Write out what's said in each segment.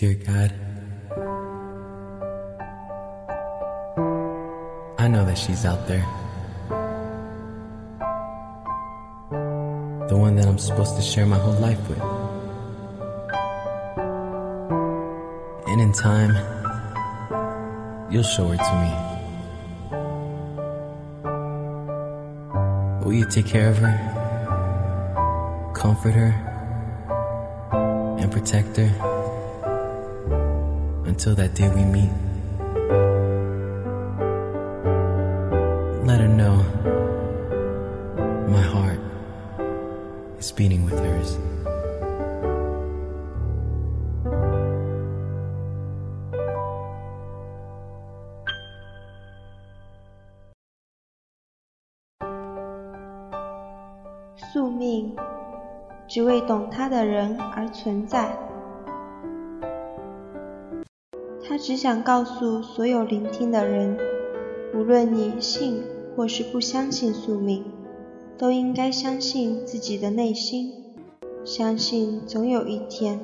Dear God, I know that she's out there. The one that I'm supposed to share my whole life with. And in time, you'll show her to me. Will you take care of her, comfort her, and protect her until that day we meet? Let her know my heart is beating with hers. 宿命只为懂它的人而存在。 只想告诉所有聆听的人，无论你信或是不相信宿命，都应该相信自己的内心，相信总有一天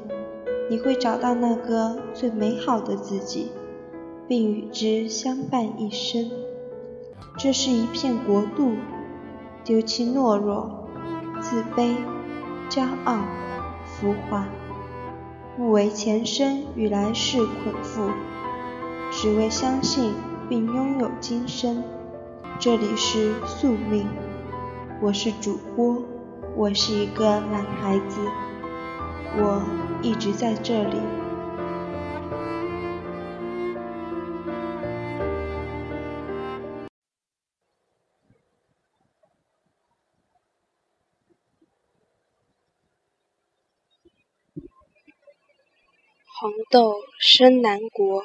你会找到那个最美好的自己，并与之相伴一生。这是一片国度，丢弃懦弱。自卑、骄傲、浮华，不为前生与来世捆缚，只为相信并拥有今生。这里是宿命，我是主播，我是一个男孩子，我一直在这里。红豆生南国，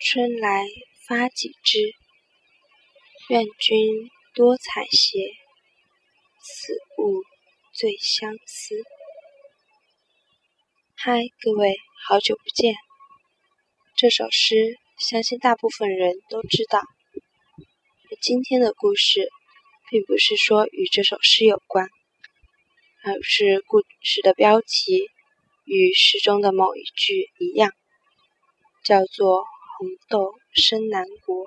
春来发几枝。愿君多采撷，此物最相思。嗨，各位，好久不见。这首诗相信大部分人都知道。今天的故事，并不是说与这首诗有关，而是故事的标题。与诗中的某一句一样，叫做“红豆生南国”。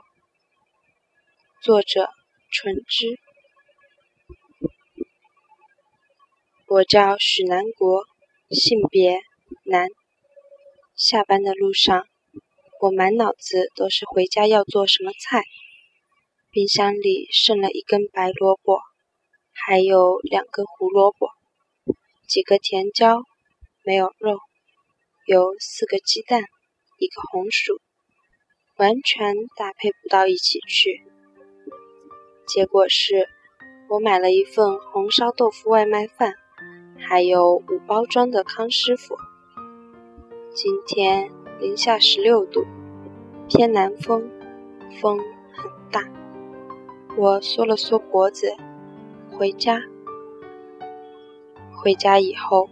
作者：纯之。我叫许南国，性别男。下班的路上，我满脑子都是回家要做什么菜。冰箱里剩了一根白萝卜，还有两根胡萝卜，几个甜椒。没有肉，有四个鸡蛋，一个红薯，完全搭配不到一起去。结果是，我买了一份红烧豆腐外卖饭，还有五包装的康师傅。今天零下十六度，偏南风，风很大。我缩了缩脖子，回家。回家以后。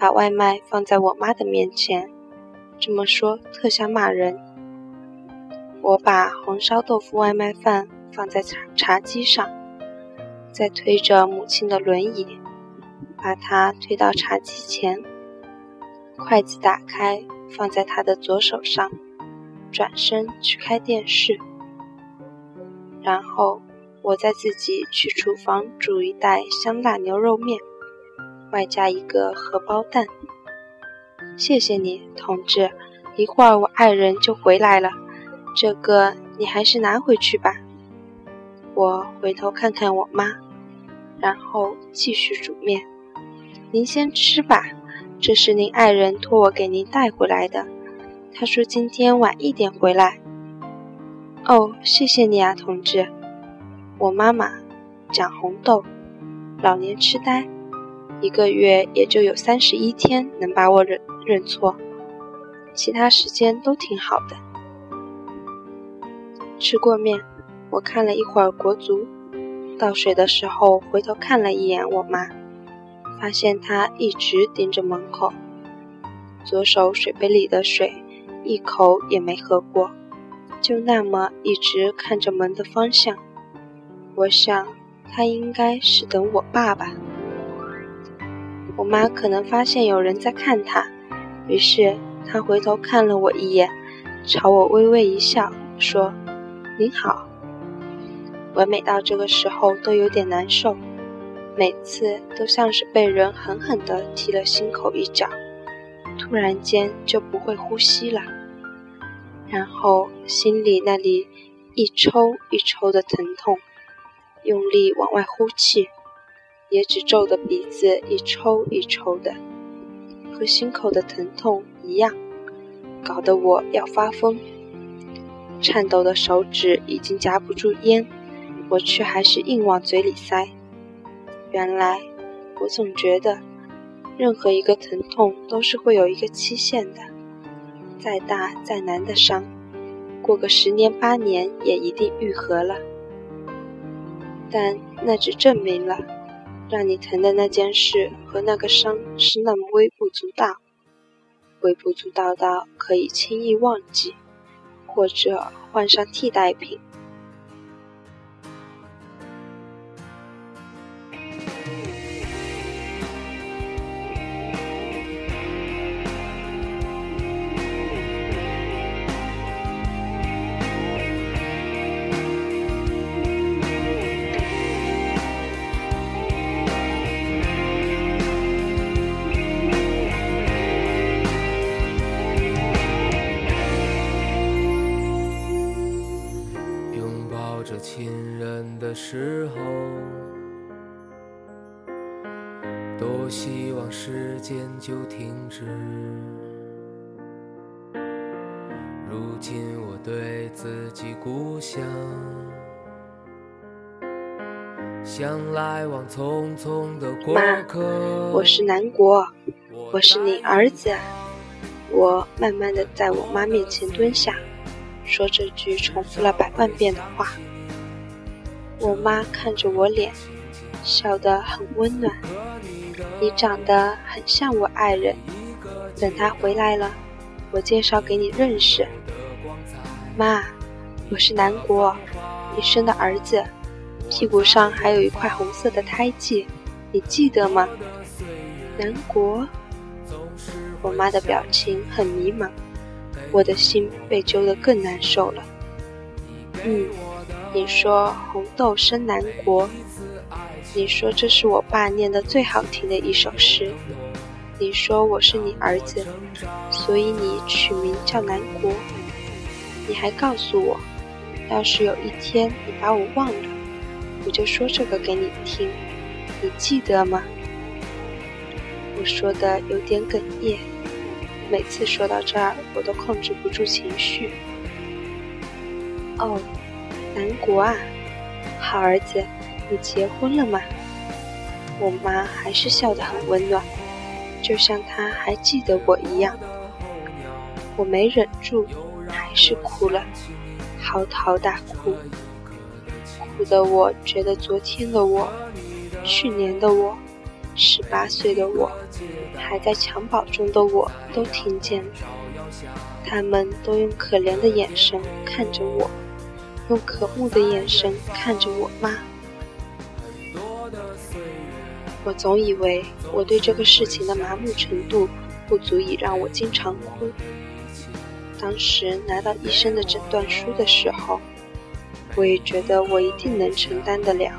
把外卖放在我妈的面前，这么说特像骂人。我把红烧豆腐外卖饭放在茶茶几上，再推着母亲的轮椅，把她推到茶几前，筷子打开放在她的左手上，转身去开电视，然后我再自己去厨房煮一袋香辣牛肉面。外加一个荷包蛋，谢谢你，同志。一会儿我爱人就回来了，这个你还是拿回去吧。我回头看看我妈，然后继续煮面。您先吃吧，这是您爱人托我给您带回来的。他说今天晚一点回来。哦，谢谢你啊，同志。我妈妈长红豆，老年痴呆。一个月也就有三十一天能把我认认错，其他时间都挺好的。吃过面，我看了一会儿国足，倒水的时候回头看了一眼我妈，发现她一直盯着门口，左手水杯里的水一口也没喝过，就那么一直看着门的方向。我想，她应该是等我爸爸。我妈可能发现有人在看她，于是她回头看了我一眼，朝我微微一笑，说：“您好。”我每到这个时候都有点难受，每次都像是被人狠狠地踢了心口一脚，突然间就不会呼吸了，然后心里那里一抽一抽的疼痛，用力往外呼气，也只皱的鼻子一抽一抽的。和心口的疼痛一样，搞得我要发疯。颤抖的手指已经夹不住烟，我却还是硬往嘴里塞。原来，我总觉得，任何一个疼痛都是会有一个期限的。再大再难的伤，过个十年八年也一定愈合了。但那只证明了。让你疼的那件事和那个伤是那么微不足道，微不足道到可以轻易忘记，或者换上替代品。时候，多希望时间就停止。如今我对自己故乡，像来往匆匆的过客。我是南国，我是你儿子。我慢慢的在我妈面前蹲下，说这句重复了百万遍的话。我妈看着我脸，笑得很温暖。你长得很像我爱人，等他回来了，我介绍给你认识。妈，我是南国，你生的儿子，屁股上还有一块红色的胎记，你记得吗？南国，我妈的表情很迷茫，我的心被揪得更难受了。嗯。你说红豆生南国，你说这是我爸念的最好听的一首诗，你说我是你儿子，所以你取名叫南国。你还告诉我，要是有一天你把我忘了，我就说这个给你听，你记得吗？我说的有点哽咽，每次说到这儿，我都控制不住情绪。哦。南国啊，好儿子，你结婚了吗？我妈还是笑得很温暖，就像她还记得我一样。我没忍住，还是哭了，嚎啕大哭，哭得我觉得昨天的我、去年的我、十八岁的我、还在襁褓中的我都听见了，他们都用可怜的眼神看着我。用可恶的眼神看着我妈。我总以为我对这个事情的麻木程度不足以让我经常哭。当时拿到医生的诊断书的时候，我也觉得我一定能承担得了。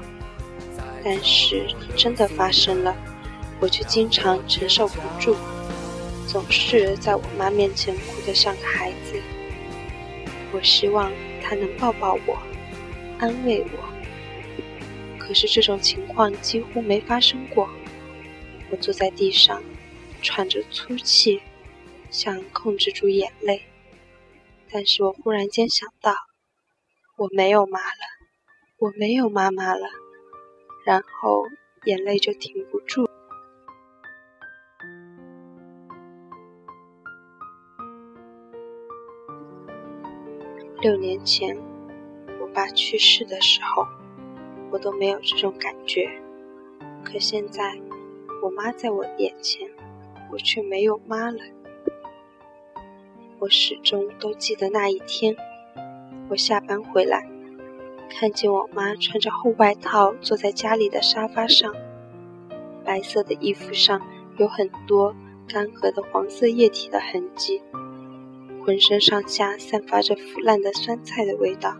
但是真的发生了，我却经常承受不住，总是在我妈面前哭得像个孩子。我希望。他能抱抱我，安慰我。可是这种情况几乎没发生过。我坐在地上，喘着粗气，想控制住眼泪。但是我忽然间想到，我没有妈了，我没有妈妈了。然后眼泪就停不住。六年前，我爸去世的时候，我都没有这种感觉。可现在，我妈在我眼前，我却没有妈了。我始终都记得那一天，我下班回来，看见我妈穿着厚外套坐在家里的沙发上，白色的衣服上有很多干涸的黄色液体的痕迹，浑身上下散发着腐烂的酸菜的味道。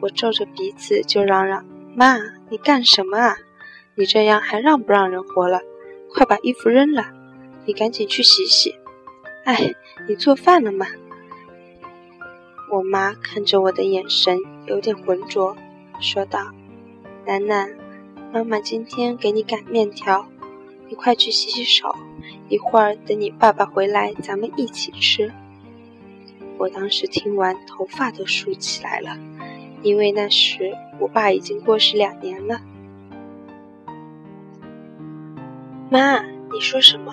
我皱着鼻子就嚷嚷：“妈，你干什么啊？你这样还让不让人活了？快把衣服扔了，你赶紧去洗洗。哎，你做饭了吗？”我妈看着我的眼神有点浑浊，说道：“楠楠，妈妈今天给你擀面条，你快去洗洗手，一会儿等你爸爸回来，咱们一起吃。”我当时听完，头发都竖起来了，因为那时我爸已经过世两年了。妈，你说什么？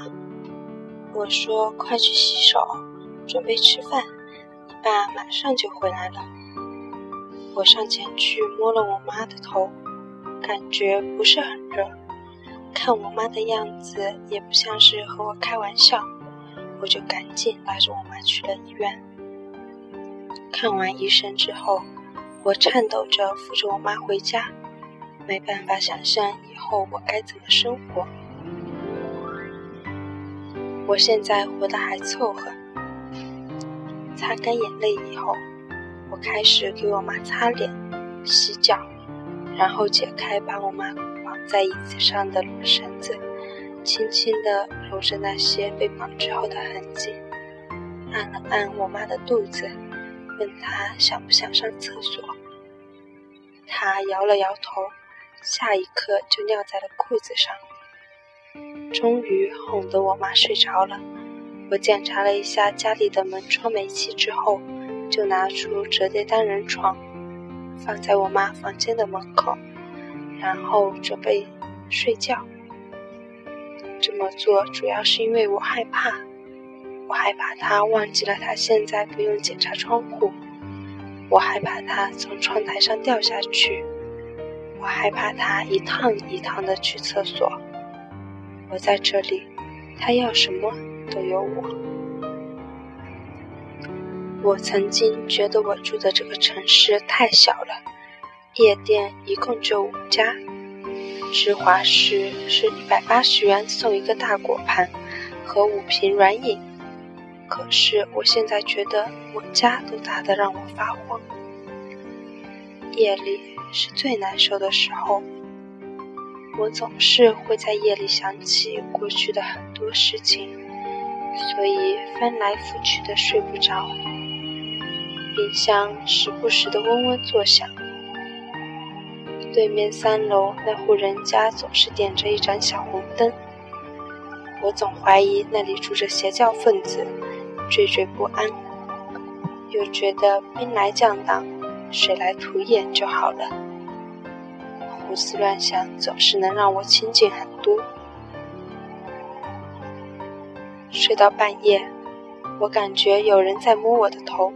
我说：“快去洗手，准备吃饭。”你爸马上就回来了。我上前去摸了我妈的头，感觉不是很热。看我妈的样子，也不像是和我开玩笑，我就赶紧拉着我妈去了医院。看完医生之后，我颤抖着扶着我妈回家，没办法想象以后我该怎么生活。我现在活得还凑合。擦干眼泪以后，我开始给我妈擦脸、洗脚，然后解开把我妈绑在椅子上的绳子，轻轻地揉着那些被绑之后的痕迹，按了按我妈的肚子，问他想不想上厕所。他摇了摇头，下一刻就尿在了裤子上。终于哄得我妈睡着了。我检查了一下家里的门窗煤气之后，就拿出折叠单人床，放在我妈房间的门口，然后准备睡觉。这么做主要是因为我害怕，我害怕他忘记了他现在不用检查窗户，我害怕他从窗台上掉下去，我害怕他一趟一趟的去厕所。我在这里，他要什么？都有我。我曾经觉得我住的这个城市太小了，夜店一共就五家，芝华士是一百八十元送一个大果盘和五瓶软饮。可是我现在觉得我家都大得让我发慌。夜里是最难受的时候，我总是会在夜里想起过去的很多事情。所以翻来覆去的睡不着，冰箱时不时的嗡嗡作响。对面三楼那户人家总是点着一盏小红灯，我总怀疑那里住着邪教分子，惴惴不安，又觉得兵来将挡，水来土掩就好了。胡思乱想总是能让我清静很多。睡到半夜，我感觉有人在摸我的头。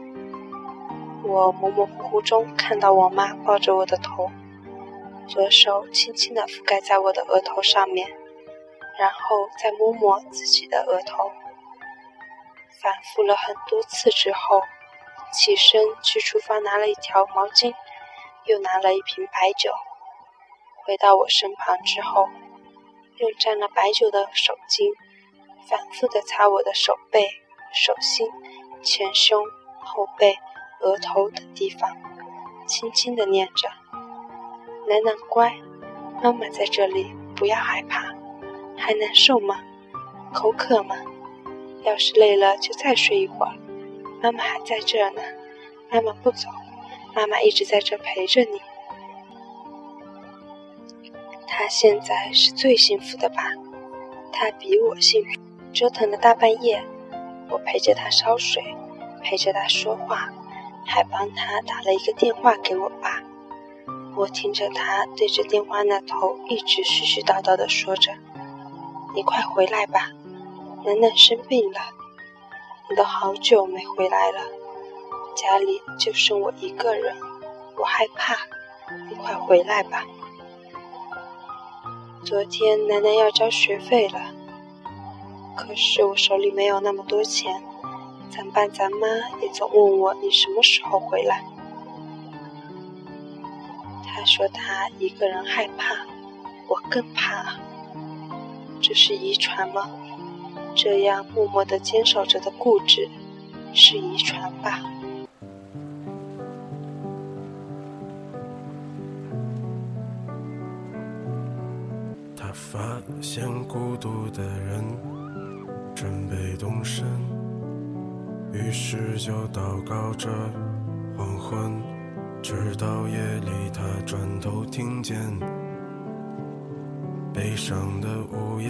我模模糊糊中看到我妈抱着我的头，左手轻轻地覆盖在我的额头上面，然后再摸摸自己的额头。反复了很多次之后，起身去厨房拿了一条毛巾，又拿了一瓶白酒。回到我身旁之后，用沾了白酒的手巾。反复的擦我的手背、手心、前胸、后背、额头等地方，轻轻的念着：“楠楠乖，妈妈在这里，不要害怕。还难受吗？口渴吗？要是累了就再睡一会儿。妈妈还在这呢，妈妈不走，妈妈一直在这陪着你。她现在是最幸福的吧？她比我幸福。”折腾了大半夜，我陪着他烧水，陪着他说话，还帮他打了一个电话给我爸。我听着他对着电话那头一直絮絮叨叨地说着：“你快回来吧，楠楠生病了，你都好久没回来了，家里就剩我一个人，我害怕，你快回来吧。昨天楠楠要交学费了。”可是我手里没有那么多钱，咱爸咱妈也总问我你什么时候回来。他说他一个人害怕，我更怕。这是遗传吗？这样默默的坚守着的固执，是遗传吧？他发现孤独的人准备动身，于是就祷告着黄昏，直到夜里他转头听见悲伤的午夜。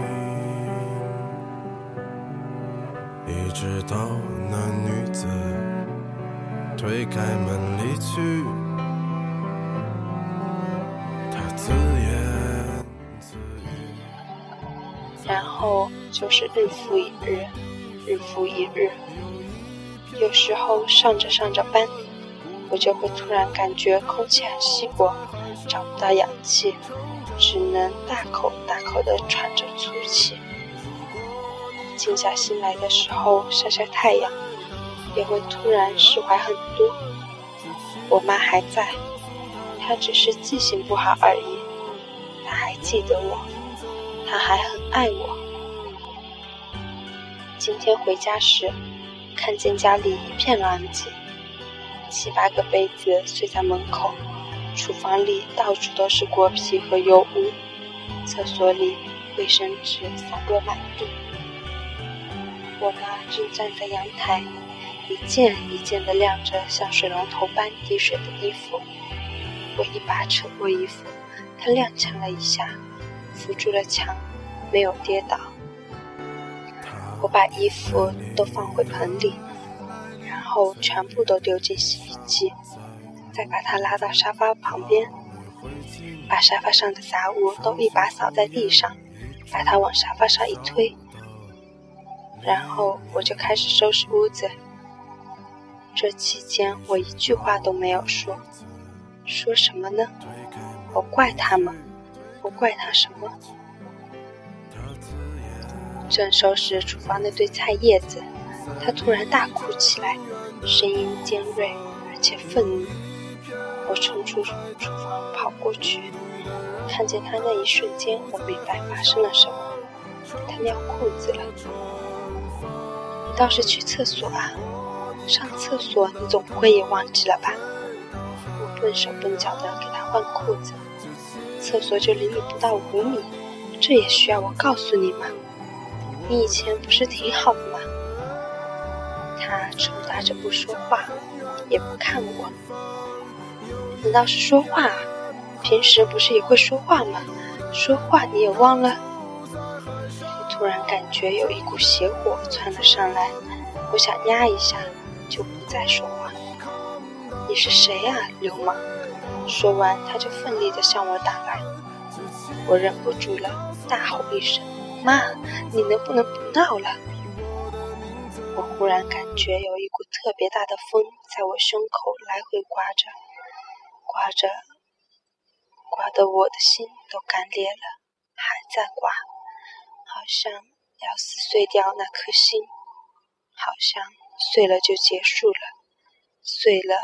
直到那女子推开门离去，她自言自语。然后就是日复一日，日复一日。有时候上着上着班，我就会突然感觉空气很稀薄，找不到氧气，只能大口大口地喘着粗气。静下心来的时候，晒晒太阳，也会突然释怀很多。我妈还在，她只是记性不好而已。她还记得我，她还很爱我。今天回家时，看见家里一片狼藉，七八个杯子碎在门口，厨房里到处都是果皮和油污，厕所里卫生纸散落满地。我妈正站在阳台，一件一件地晾着像水龙头般滴水的衣服。我一把扯过衣服，她踉跄了一下，扶住了墙，没有跌倒。我把衣服都放回盆里，然后全部都丢进洗衣机，再把她拉到沙发旁边，把沙发上的杂物都一把扫在地上，把她往沙发上一推。然后我就开始收拾屋子。这期间我一句话都没有说，说什么呢？我怪他吗？我怪他什么？正收拾厨房那堆菜叶子，他突然大哭起来，声音尖锐而且愤怒。我冲出厨房跑过去，看见他那一瞬间，我明白发生了什么。他尿裤子了。你倒是去厕所啊！上厕所你总不会也忘记了吧？我笨手笨脚的给他换裤子，厕所就离你不到五米，这也需要我告诉你吗？你以前不是挺好的吗？他抽搭着不说话，也不看我。难道是说话？平时不是也会说话吗？说话你也忘了？突然感觉有一股邪火窜了上来，我想压一下，就不再说话。你是谁呀，流氓！说完，他就奋力地向我打来。我忍不住了，大吼一声：“妈，你能不能不闹了？”我忽然感觉有一股特别大的风在我胸口来回刮着，刮着，刮得我的心都干裂了，还在刮。好像要撕碎掉那颗心，好像碎了就结束了，碎了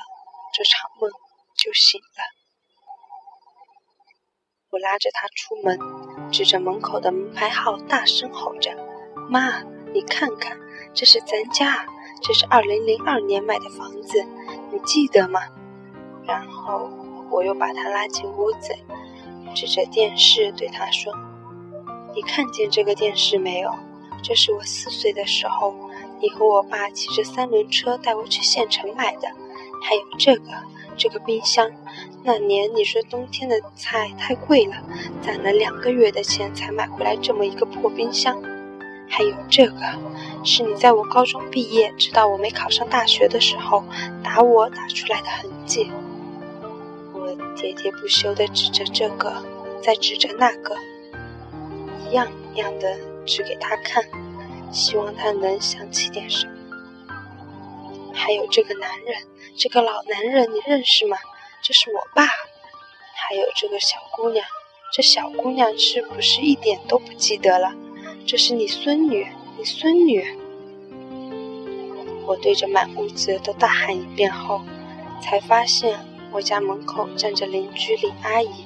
这场梦就醒了。我拉着他出门，指着门口的门牌号大声吼着：“妈，你看看，这是咱家，这是二零零二年买的房子，你记得吗？”然后我又把他拉进屋子，指着电视对他说。你看见这个电视没有？这是我四岁的时候，你和我爸骑着三轮车带我去县城买的。还有这个，这个冰箱，那年你说冬天的菜太贵了，攒了两个月的钱才买回来这么一个破冰箱。还有这个，是你在我高中毕业，直到我没考上大学的时候打我打出来的痕迹。我喋喋不休地指着这个，再指着那个。一样一样的指给他看，希望他能想起点什么。还有这个男人，这个老男人，你认识吗？这是我爸。还有这个小姑娘，这小姑娘是不是一点都不记得了？这是你孙女，你孙女。我对着满屋子都大喊一遍后，才发现我家门口站着邻居李阿姨。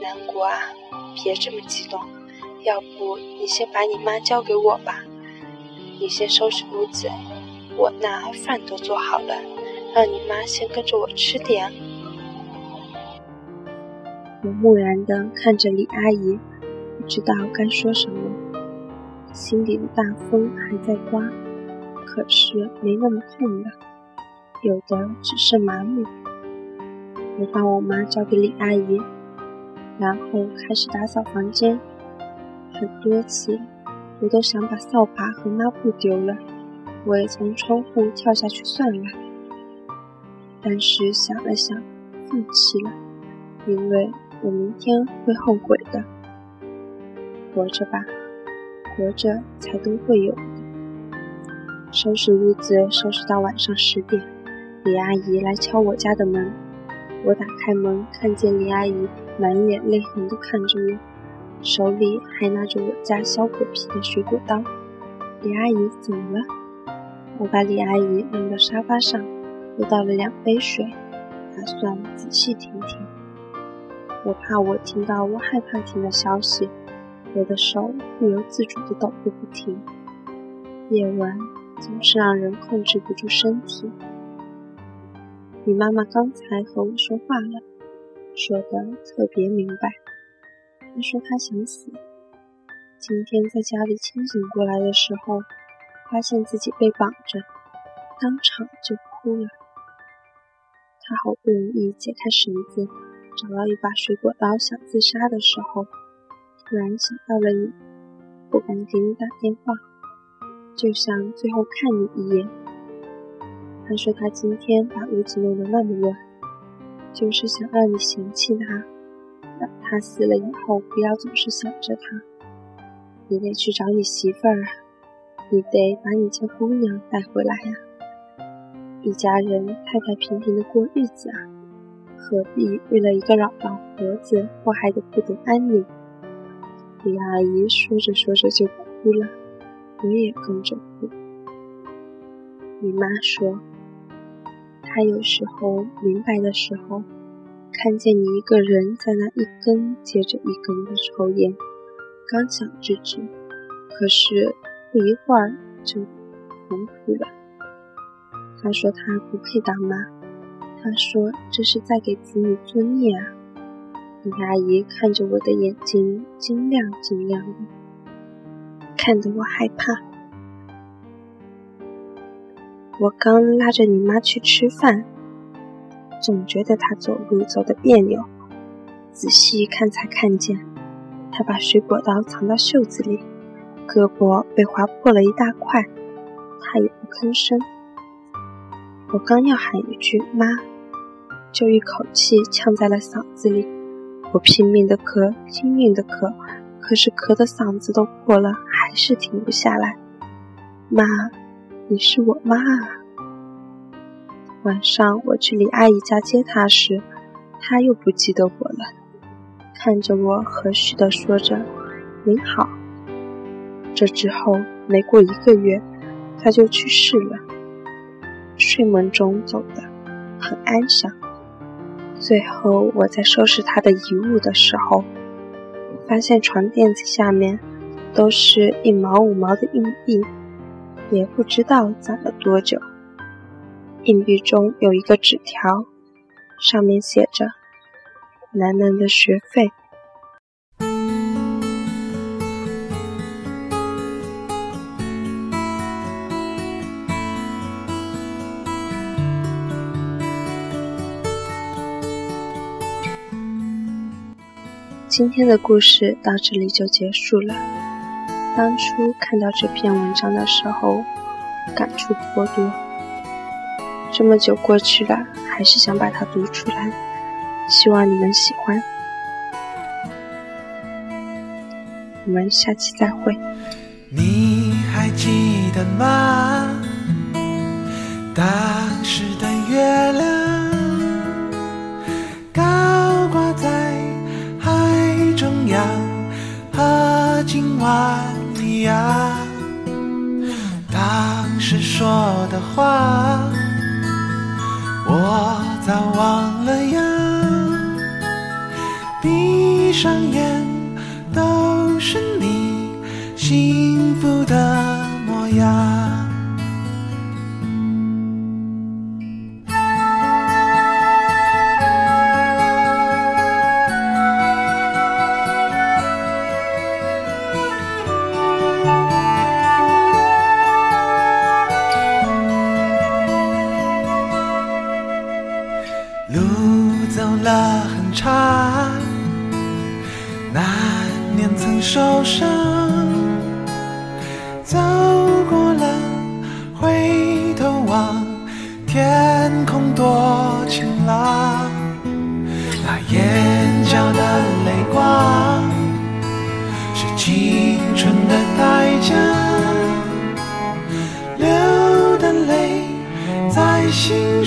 南国啊，别这么激动，要不你先把你妈交给我吧，你先收拾屋子，我那饭都做好了，让你妈先跟着我吃点。我木然的看着李阿姨，不知道该说什么，心里的大风还在刮。可是没那么痛了，有的只是麻木。我把我妈交给李阿姨，然后开始打扫房间。很多次，我都想把扫把和抹布丢了，我也从窗户跳下去算了。但是想了想，放弃了，因为我明天会后悔的。活着吧，活着才都会有的。收拾屋子，收拾到晚上十点，李阿姨来敲我家的门。我打开门，看见李阿姨满脸泪痕地看着我，手里还拿着我家削果皮的水果刀。李阿姨怎么了？我把李阿姨弄到沙发上，又倒了两杯水，打算仔细听听。我怕我听到我害怕听的消息，我的手不由自主地抖个不停。夜晚。总是让人控制不住身体。你妈妈刚才和我说话了，说的特别明白。他说他想死。今天在家里清醒过来的时候，发现自己被绑着，当场就哭了。他好不容易解开绳子，找到一把水果刀想自杀的时候，突然想到了你，不敢给你打电话。就想最后看你一眼。他说他今天把屋子弄得那么乱，就是想让你嫌弃他，等他死了以后不要总是想着他。你得去找你媳妇儿啊，你得把你家姑娘带回来呀。一家人太太平平的过日子啊，何必为了一个老老婆子祸害的不得安宁？李阿姨说着说着就哭了。我也跟着哭。你妈说，他有时候明白的时候，看见你一个人在那一根接着一根的抽烟，刚想制止，可是不一会儿就红哭了。他说他不配当妈，他说这是在给子女作孽啊。李阿姨看着我的眼睛，晶亮晶亮的。看得我害怕。我刚拉着你妈去吃饭，总觉得她走路走得别扭。仔细一看才看见，她把水果刀藏到袖子里，胳膊被划破了一大块，她也不吭声。我刚要喊一句“妈”，就一口气呛在了嗓子里。我拼命的咳，拼命的咳。可是咳的嗓子都破了，还是停不下来。妈，你是我妈啊！晚上我去李阿姨家接她时，她又不记得我了，看着我和煦地说着“您好”。这之后没过一个月，她就去世了，睡梦中走的，很安详。最后我在收拾她的遗物的时候。发现床垫子下面都是一毛五毛的硬币，也不知道攒了多久。硬币中有一个纸条，上面写着“楠楠的学费”。今天的故事到这里就结束了。当初看到这篇文章的时候，感触颇多。这么久过去了，还是想把它读出来，希望你们喜欢。我们下期再会。你还记得吗？当时的月亮高挂在海中央，和今晚呀。当时说的话，我早忘了呀。闭上眼，都是你幸福的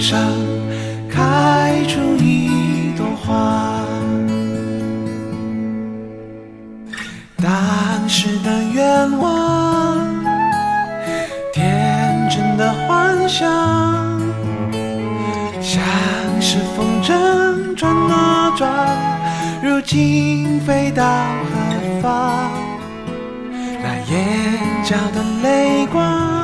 上。开出一朵花。当时的愿望，天真的幻想，像是风筝转啊转，如今飞到何方？那眼角的泪光，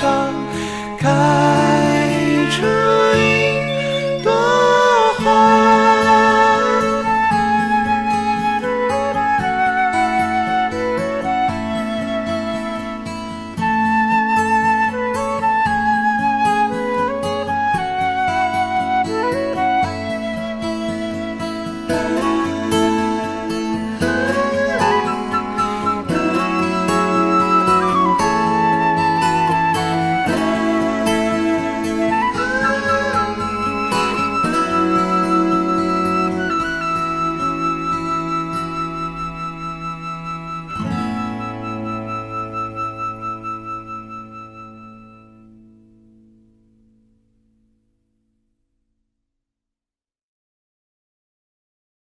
上。开